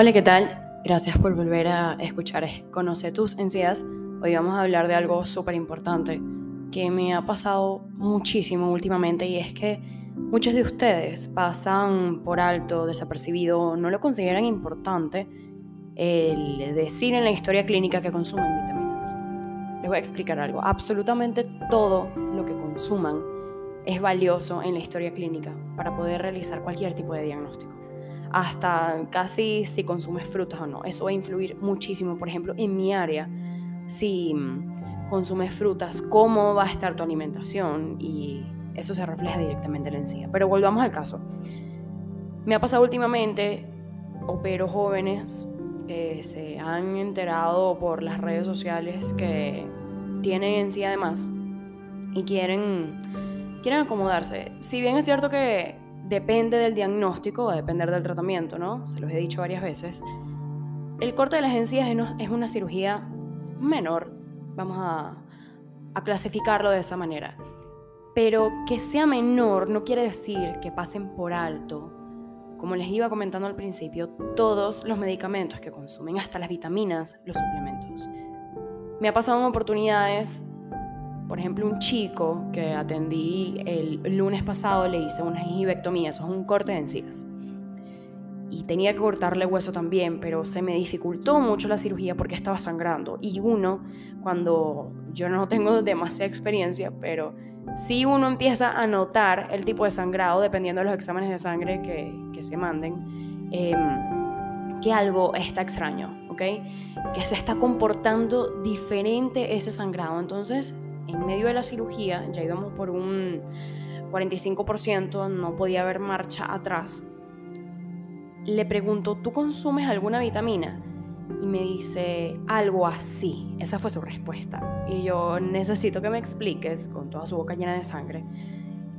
Hola, ¿qué tal? Gracias por volver a escuchar Conoce tus encías. Hoy vamos a hablar de algo súper importante que me ha pasado muchísimo últimamente y es que muchos de ustedes pasan por alto, desapercibido, no lo consideran importante el decir en la historia clínica que consumen vitaminas. Les voy a explicar algo. Absolutamente todo lo que consuman es valioso en la historia clínica para poder realizar cualquier tipo de diagnóstico hasta casi si consumes frutas o no. Eso va a influir muchísimo, por ejemplo, en mi área, si mm, consumes frutas, cómo va a estar tu alimentación y eso se refleja directamente en la encía. Pero volvamos al caso. Me ha pasado últimamente, opero jóvenes que se han enterado por las redes sociales que tienen encía además y quieren, quieren acomodarse. Si bien es cierto que depende del diagnóstico, va a depender del tratamiento, ¿no? Se los he dicho varias veces. El corte de las encías es una cirugía menor, vamos a, a clasificarlo de esa manera. Pero que sea menor no quiere decir que pasen por alto, como les iba comentando al principio, todos los medicamentos que consumen, hasta las vitaminas, los suplementos. Me ha pasado en oportunidades por ejemplo, un chico que atendí el lunes pasado le hice una gingivectomía, eso es un corte de encías. Y tenía que cortarle hueso también, pero se me dificultó mucho la cirugía porque estaba sangrando. Y uno, cuando yo no tengo demasiada experiencia, pero sí uno empieza a notar el tipo de sangrado dependiendo de los exámenes de sangre que, se manden, em, que algo está extraño, ¿ok? Que se está comportando diferente ese sangrado. Entonces, en medio de la cirugía, ya íbamos por un 45%, no podía haber marcha atrás. Le pregunto, ¿tú consumes alguna vitamina? Y me dice, algo así. Esa fue su respuesta. Y yo necesito que me expliques, con toda su boca llena de sangre,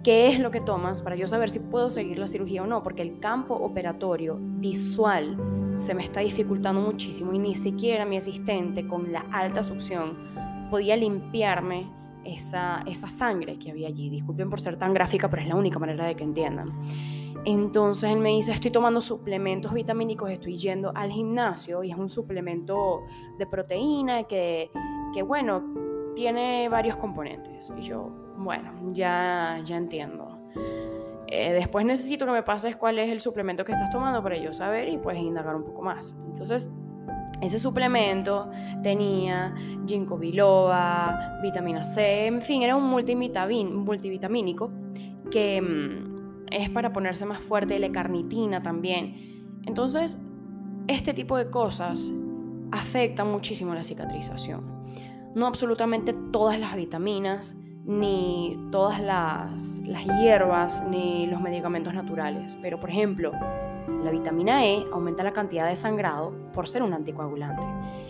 qué es lo que tomas para yo saber si puedo seguir la cirugía o no, porque el campo operatorio visual se me está dificultando muchísimo y ni siquiera mi asistente con la alta succión podía limpiarme esa, esa sangre que había allí. Disculpen por ser tan gráfica, pero es la única manera de que entiendan. Entonces él me dice, estoy tomando suplementos vitamínicos, estoy yendo al gimnasio y es un suplemento de proteína que, que bueno, tiene varios componentes. Y yo, bueno, ya, ya entiendo. Eh, después necesito que me pases cuál es el suplemento que estás tomando para yo saber y pues indagar un poco más. Entonces ese suplemento tenía ginkgo biloba, vitamina C, en fin, era un multivitamínico que mm, es para ponerse más fuerte, la carnitina también. Entonces, este tipo de cosas afectan muchísimo la cicatrización. No absolutamente todas las vitaminas, ni todas las, las hierbas, ni los medicamentos naturales, pero por ejemplo, la vitamina E aumenta la cantidad de sangrado por ser un anticoagulante.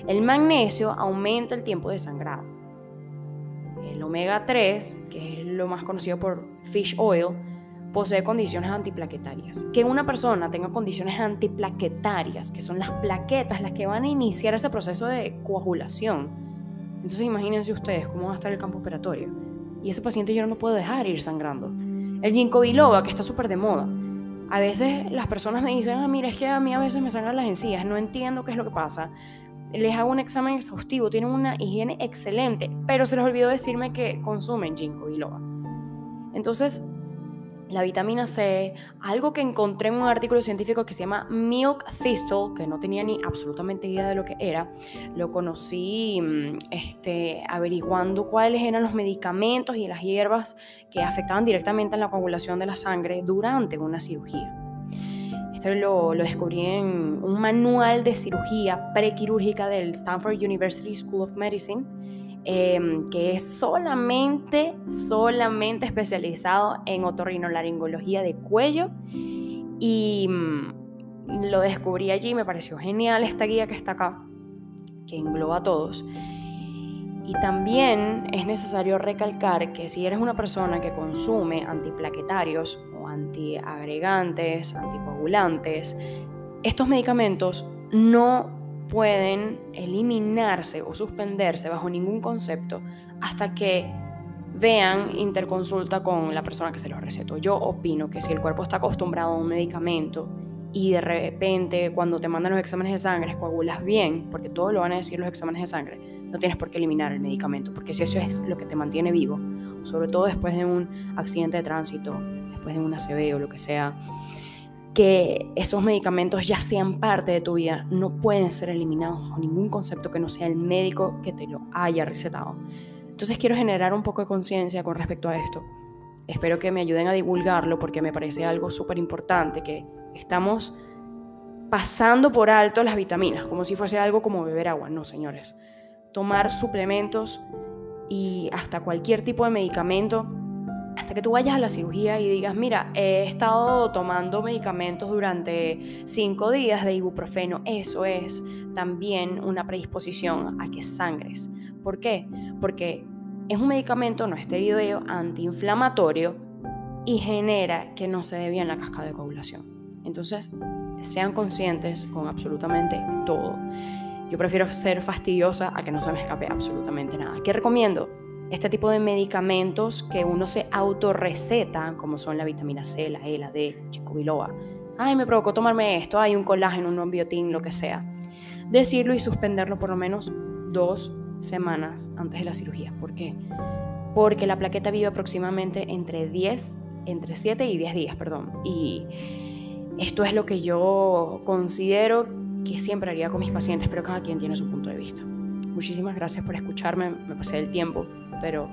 El magnesio aumenta el tiempo de sangrado. El omega 3, que es lo más conocido por fish oil, posee condiciones antiplaquetarias. Que una persona tenga condiciones antiplaquetarias, que son las plaquetas las que van a iniciar ese proceso de coagulación. Entonces imagínense ustedes cómo va a estar el campo operatorio. Y ese paciente yo no lo puedo dejar ir sangrando. El ginkgo biloba, que está súper de moda, a veces las personas me dicen, ah, mira, es que a mí a veces me sangran las encías, no entiendo qué es lo que pasa. Les hago un examen exhaustivo, tienen una higiene excelente, pero se les olvidó decirme que consumen ginkgo biloba. Entonces, la vitamina C, algo que encontré en un artículo científico que se llama Milk Thistle, que no tenía ni absolutamente idea de lo que era, lo conocí mm, este, averiguando cuáles eran los medicamentos y las hierbas que afectaban directamente a la coagulación de la sangre durante una cirugía. Esto lo, lo descubrí en un manual de cirugía prequirúrgica del Stanford University School of Medicine Em, que es solamente, solamente especializado en otorrinolaringología de cuello y mm, lo descubrí allí, me pareció genial esta guía que está acá, que engloba a todos. Y también es necesario recalcar que si eres una persona que consume antiplaquetarios o antiagregantes, anticoagulantes, estos medicamentos no pueden eliminarse o suspenderse bajo ningún concepto hasta que vean interconsulta con la persona que se los recetó. Yo opino que si el cuerpo está acostumbrado a un medicamento y de repente cuando te mandan los exámenes de sangre coagulas bien, porque todo lo van a decir los exámenes de sangre, no tienes por qué eliminar el medicamento, porque si eso es lo que te mantiene vivo, sobre todo después de un accidente de tránsito, después de un ACV o lo que sea, que esos medicamentos ya sean parte de tu vida, no pueden ser eliminados ningún concepto que no sea el médico que te lo haya recetado. Entonces quiero generar un poco de conciencia con respecto a esto. Espero que me ayuden a divulgarlo porque me parece algo súper importante que estamos pasando por alto las vitaminas, como si fuese algo como beber agua. No, señores. Tomar suplementos y hasta cualquier tipo de medicamento, hasta que tú vayas a la cirugía y digas, mira, he estado tomando medicamentos durante cinco días de ibuprofeno, eso es también una predisposición a que sangres. ¿Por qué? Porque es un medicamento no esteroideo antiinflamatorio y genera que no se dé bien la cascada de coagulación. Entonces, sean conscientes con absolutamente todo. Yo prefiero ser fastidiosa a que no se me escape absolutamente nada. ¿Qué recomiendo? Este tipo de medicamentos que uno se autorreceta, como son la vitamina C, la E, la D, chico biloba. Ay, me provocó tomarme esto, hay un colágeno, un biotín, lo que sea. Decirlo y suspenderlo por lo menos dos semanas antes de la cirugía. ¿Por qué? Porque la plaqueta vive aproximadamente entre 10, entre 7 y 10 días, perdón. Y esto es lo que yo considero que siempre haría con mis pacientes, pero cada quien tiene su punto de vista. Muchísimas gracias por escucharme, me pasé del tiempo, pero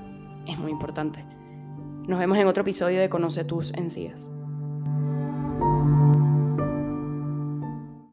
es muy importante. Nos vemos en otro episodio de Conoce tus encías.